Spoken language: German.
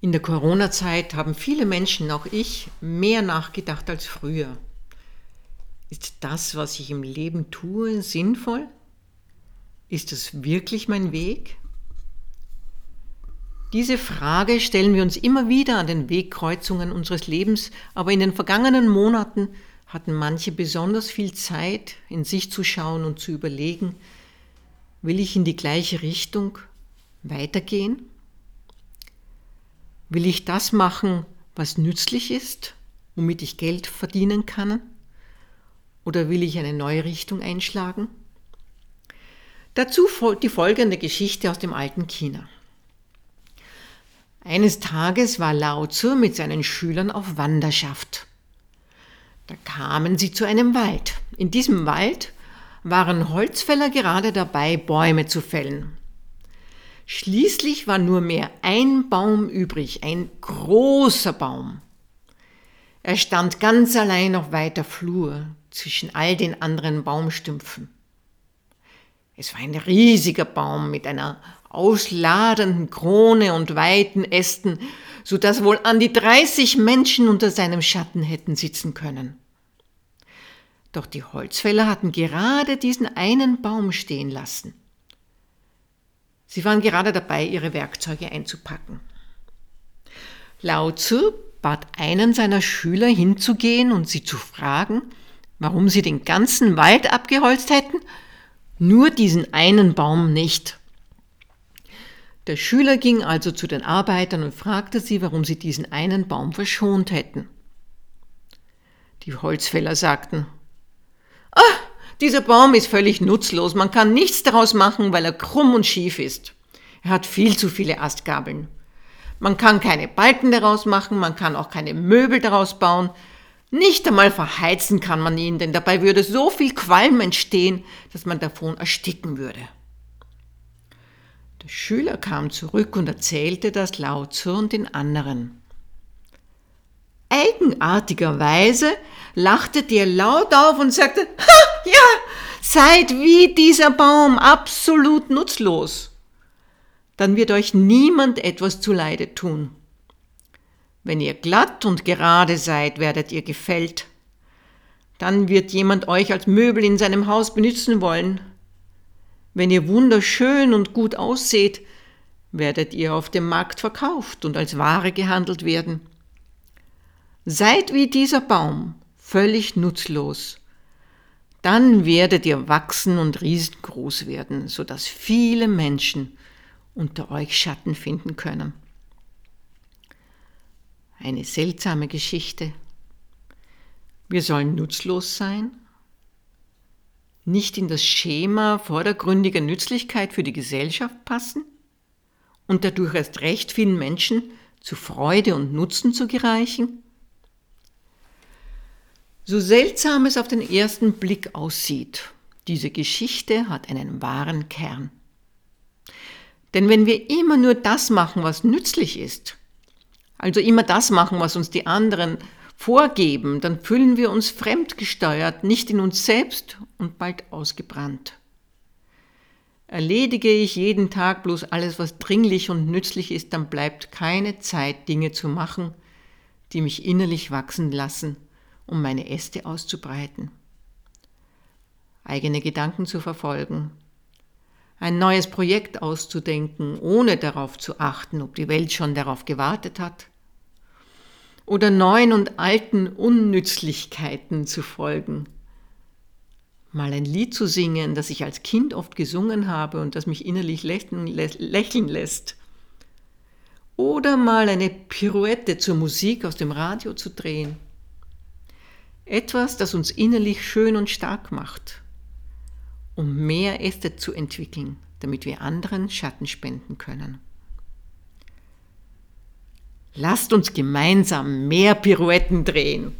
In der Corona-Zeit haben viele Menschen, auch ich, mehr nachgedacht als früher. Ist das, was ich im Leben tue, sinnvoll? Ist es wirklich mein Weg? Diese Frage stellen wir uns immer wieder an den Wegkreuzungen unseres Lebens, aber in den vergangenen Monaten hatten manche besonders viel Zeit, in sich zu schauen und zu überlegen, will ich in die gleiche Richtung weitergehen? Will ich das machen, was nützlich ist, womit ich Geld verdienen kann? Oder will ich eine neue Richtung einschlagen? Dazu folgt die folgende Geschichte aus dem alten China. Eines Tages war Lao Tzu mit seinen Schülern auf Wanderschaft. Da kamen sie zu einem Wald. In diesem Wald waren Holzfäller gerade dabei, Bäume zu fällen. Schließlich war nur mehr ein Baum übrig, ein großer Baum. Er stand ganz allein auf weiter Flur zwischen all den anderen Baumstümpfen. Es war ein riesiger Baum mit einer ausladenden Krone und weiten Ästen, so dass wohl an die 30 Menschen unter seinem Schatten hätten sitzen können. Doch die Holzfäller hatten gerade diesen einen Baum stehen lassen. Sie waren gerade dabei, ihre Werkzeuge einzupacken. Lao Tzu bat einen seiner Schüler hinzugehen und sie zu fragen, warum sie den ganzen Wald abgeholzt hätten, nur diesen einen Baum nicht. Der Schüler ging also zu den Arbeitern und fragte sie, warum sie diesen einen Baum verschont hätten. Die Holzfäller sagten, dieser Baum ist völlig nutzlos, man kann nichts daraus machen, weil er krumm und schief ist. Er hat viel zu viele Astgabeln. Man kann keine Balken daraus machen, man kann auch keine Möbel daraus bauen. Nicht einmal verheizen kann man ihn, denn dabei würde so viel Qualm entstehen, dass man davon ersticken würde. Der Schüler kam zurück und erzählte das laut zu und den anderen. Eigenartigerweise lachte der laut auf und sagte, ha, ja, seid wie dieser Baum, absolut nutzlos. Dann wird euch niemand etwas zuleide tun. Wenn ihr glatt und gerade seid, werdet ihr gefällt. Dann wird jemand euch als Möbel in seinem Haus benützen wollen. Wenn ihr wunderschön und gut ausseht, werdet ihr auf dem Markt verkauft und als Ware gehandelt werden. Seid wie dieser Baum, völlig nutzlos. Dann werdet ihr wachsen und riesengroß werden, so dass viele Menschen unter euch Schatten finden können. Eine seltsame Geschichte. Wir sollen nutzlos sein, nicht in das Schema vordergründiger Nützlichkeit für die Gesellschaft passen und dadurch erst recht vielen Menschen zu Freude und Nutzen zu gereichen? So seltsam es auf den ersten Blick aussieht, diese Geschichte hat einen wahren Kern. Denn wenn wir immer nur das machen, was nützlich ist, also immer das machen, was uns die anderen vorgeben, dann fühlen wir uns fremdgesteuert, nicht in uns selbst und bald ausgebrannt. Erledige ich jeden Tag bloß alles, was dringlich und nützlich ist, dann bleibt keine Zeit, Dinge zu machen, die mich innerlich wachsen lassen um meine Äste auszubreiten, eigene Gedanken zu verfolgen, ein neues Projekt auszudenken, ohne darauf zu achten, ob die Welt schon darauf gewartet hat, oder neuen und alten Unnützlichkeiten zu folgen, mal ein Lied zu singen, das ich als Kind oft gesungen habe und das mich innerlich lächeln lässt, oder mal eine Pirouette zur Musik aus dem Radio zu drehen etwas, das uns innerlich schön und stark macht, um mehr Äste zu entwickeln, damit wir anderen Schatten spenden können. Lasst uns gemeinsam mehr Pirouetten drehen.